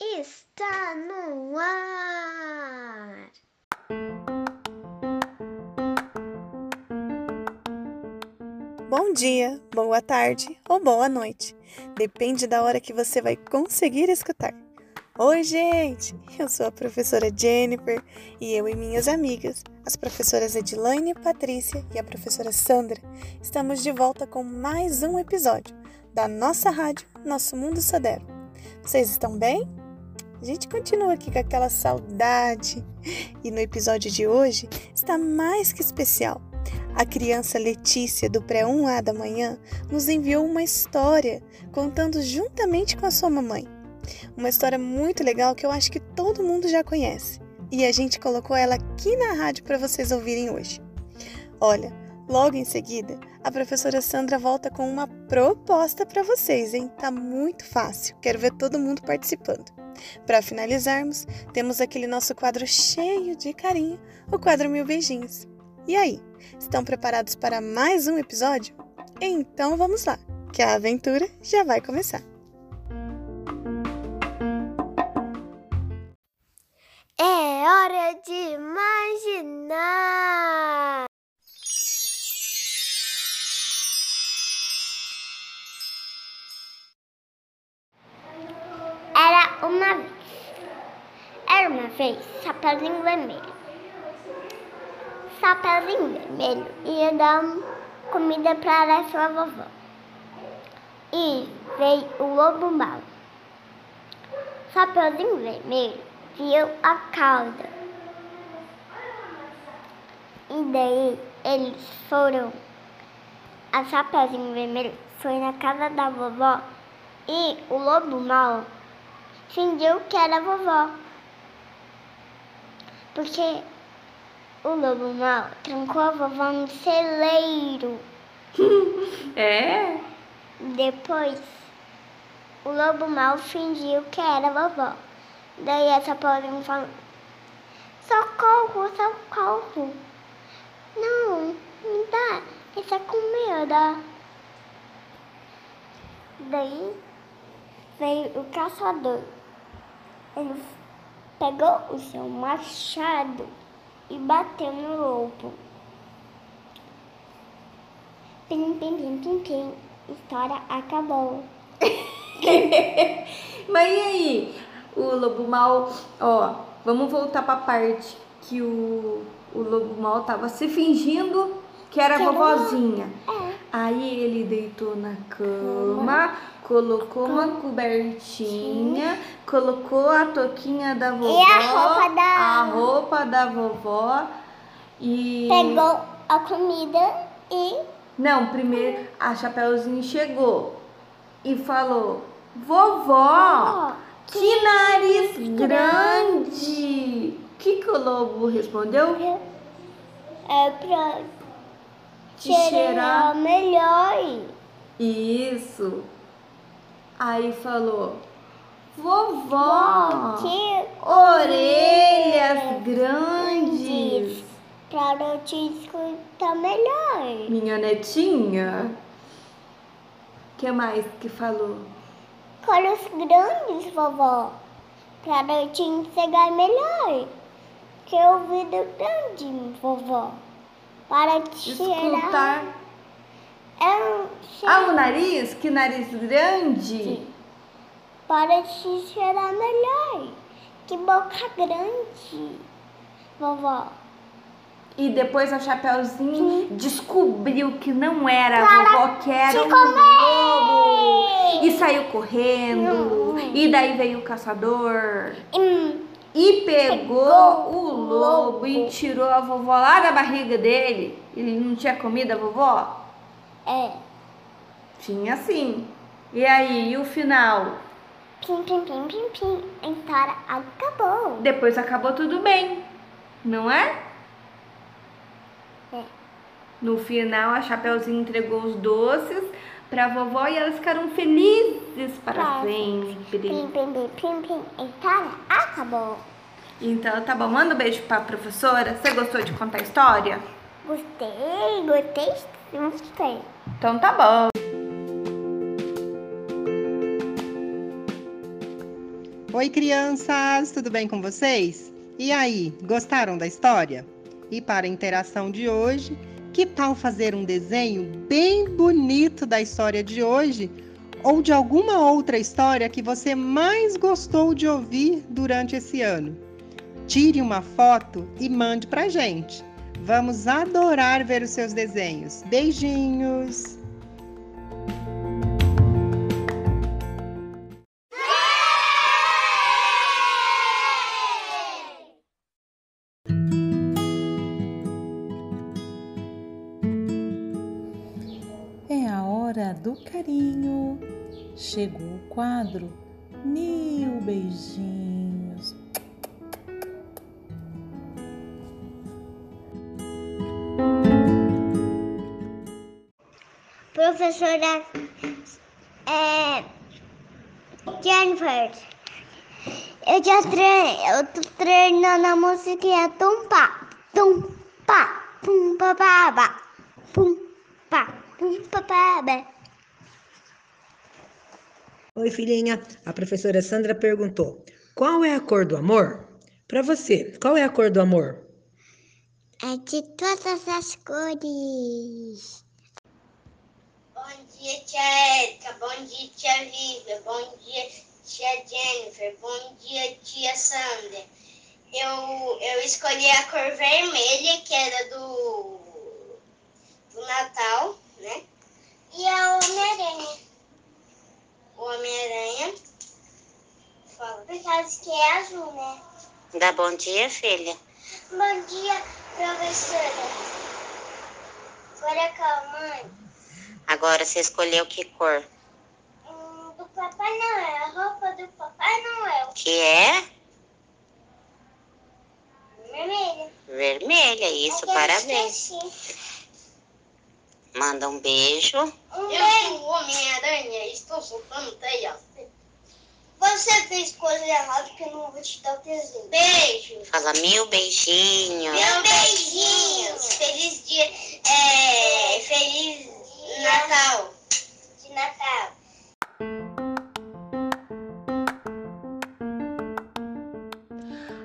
Está no ar. Bom dia, boa tarde ou boa noite. Depende da hora que você vai conseguir escutar. Oi, gente! Eu sou a professora Jennifer e eu e minhas amigas, as professoras Edilane, Patrícia e a professora Sandra, estamos de volta com mais um episódio da nossa rádio Nosso Mundo Sodero. Vocês estão bem? A gente continua aqui com aquela saudade e no episódio de hoje está mais que especial. A criança Letícia, do Pré-1A da manhã, nos enviou uma história contando juntamente com a sua mamãe. Uma história muito legal que eu acho que todo mundo já conhece. E a gente colocou ela aqui na rádio para vocês ouvirem hoje. Olha, logo em seguida, a professora Sandra volta com uma proposta para vocês, hein? Tá muito fácil. Quero ver todo mundo participando. Para finalizarmos, temos aquele nosso quadro cheio de carinho, o quadro Mil Beijinhos. E aí, estão preparados para mais um episódio? Então vamos lá, que a aventura já vai começar. É hora de imaginar. Uma vez. Era uma vez Chapeuzinho Vermelho. Chapeuzinho Vermelho ia dar comida para sua vovó. E veio o lobo mau. Chapeuzinho Vermelho viu a cauda. E daí eles foram. A Chapeuzinho Vermelho foi na casa da vovó e o lobo mau fingiu que era vovó. Porque o lobo mau trancou a vovó no celeiro. É? Depois, o lobo mau fingiu que era vovó. Daí essa pobre falou: Socorro, socorro. Não, me dá essa comida. Daí veio o caçador. Ele pegou o seu machado e bateu no lobo. Pim, pim, pim, pim, pim. História acabou. Mas e aí? O lobo mal, ó, vamos voltar pra parte que o, o lobo mal tava se fingindo que era a Que era vovozinha. É. Aí ele deitou na cama, colocou uma cobertinha, colocou a toquinha da vovó, a roupa da- a roupa da vovó e Pegou a comida e Não, primeiro a Chapeuzinho chegou e falou: Vovó, que nariz grande! O que, que o lobo respondeu? é pra Te cheirar. melhor. Isso. Aí falou: Vovó, que orelhas grandes. Pra eu te escutar melhor. Minha netinha. O que mais que falou? Olhos grandes, vovó. Pra eu te enxergar melhor. Que ouvido grande, vovó. Para te. É um Ah, o nariz? Que nariz grande? Para te cheirar melhor. Que boca grande, vovó. E depois a Chapeuzinho descobriu que não era a vovó, que era um lobo. E saiu correndo. Não. E daí veio o caçador. Hum, E pegou, Pegou o lobo, lobo. e tirou a vovó lá da barriga dele. Ele não tinha comido a vovó? é. Tinha sim. E aí, e o final? Pim, pim, pim, pim, pim. A história acabou. Depois acabou tudo bem, não é? É. No final, a Chapeuzinho entregou os doces pra vovó e elas ficaram felizes para Pra sempre. Pim, pim, pim, pim, pim. A história acabou. Então, tá bom. Manda um beijo pra professora. Você gostou de contar a história? Gostei, gostei, gostei. Então tá bom. Oi, crianças, tudo bem com vocês? E aí, gostaram da história? E para a interação de hoje, que tal fazer um desenho bem bonito da história de hoje ou de alguma outra história que você mais gostou de ouvir durante esse ano? Tire uma foto e mande pra gente. Vamos adorar ver os seus desenhos. Beijinhos! Carinho. Chegou o quadro Mil Beijinhos. Professora é, Jennifer, eu já treinei, eu tô treinando a musiquinha tum pá, tum pá, pum pá pá pá, pum pá, pum pá pá pá. Oi, filhinha. A professora Sandra perguntou: qual é a cor do amor? Para você, qual é a cor do amor? É de todas as cores. Bom dia, tia Érica. Bom dia, tia Viva. Bom dia, tia Jennifer. Bom dia, tia Sandra. Eu, eu escolhi a cor vermelha, que era do, do Natal, né? E a Homem-Aranha. O Homem-Aranha. Fala. Por causa que é azul, né? Dá bom dia, filha. Bom dia, professora. Agora calma, mãe. Agora você escolheu que cor? Hum, do Papai Noel, a roupa do Papai Noel. Que é Vermelha. vermelha. Isso, É parabéns. Manda um beijo. Um beijo. o Homem-Aranha, estou soltando teias. Você fez coisa errada que eu não vou te dar o presente. Beijo. Fala mil beijinhos. Meu beijinhos. Feliz dia. É, feliz Natal. De Natal.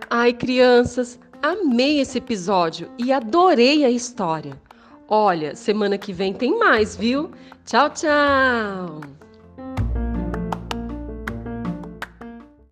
Ai, crianças, amei esse episódio e adorei a história. Olha, semana que vem tem mais, viu? Tchau, tchau!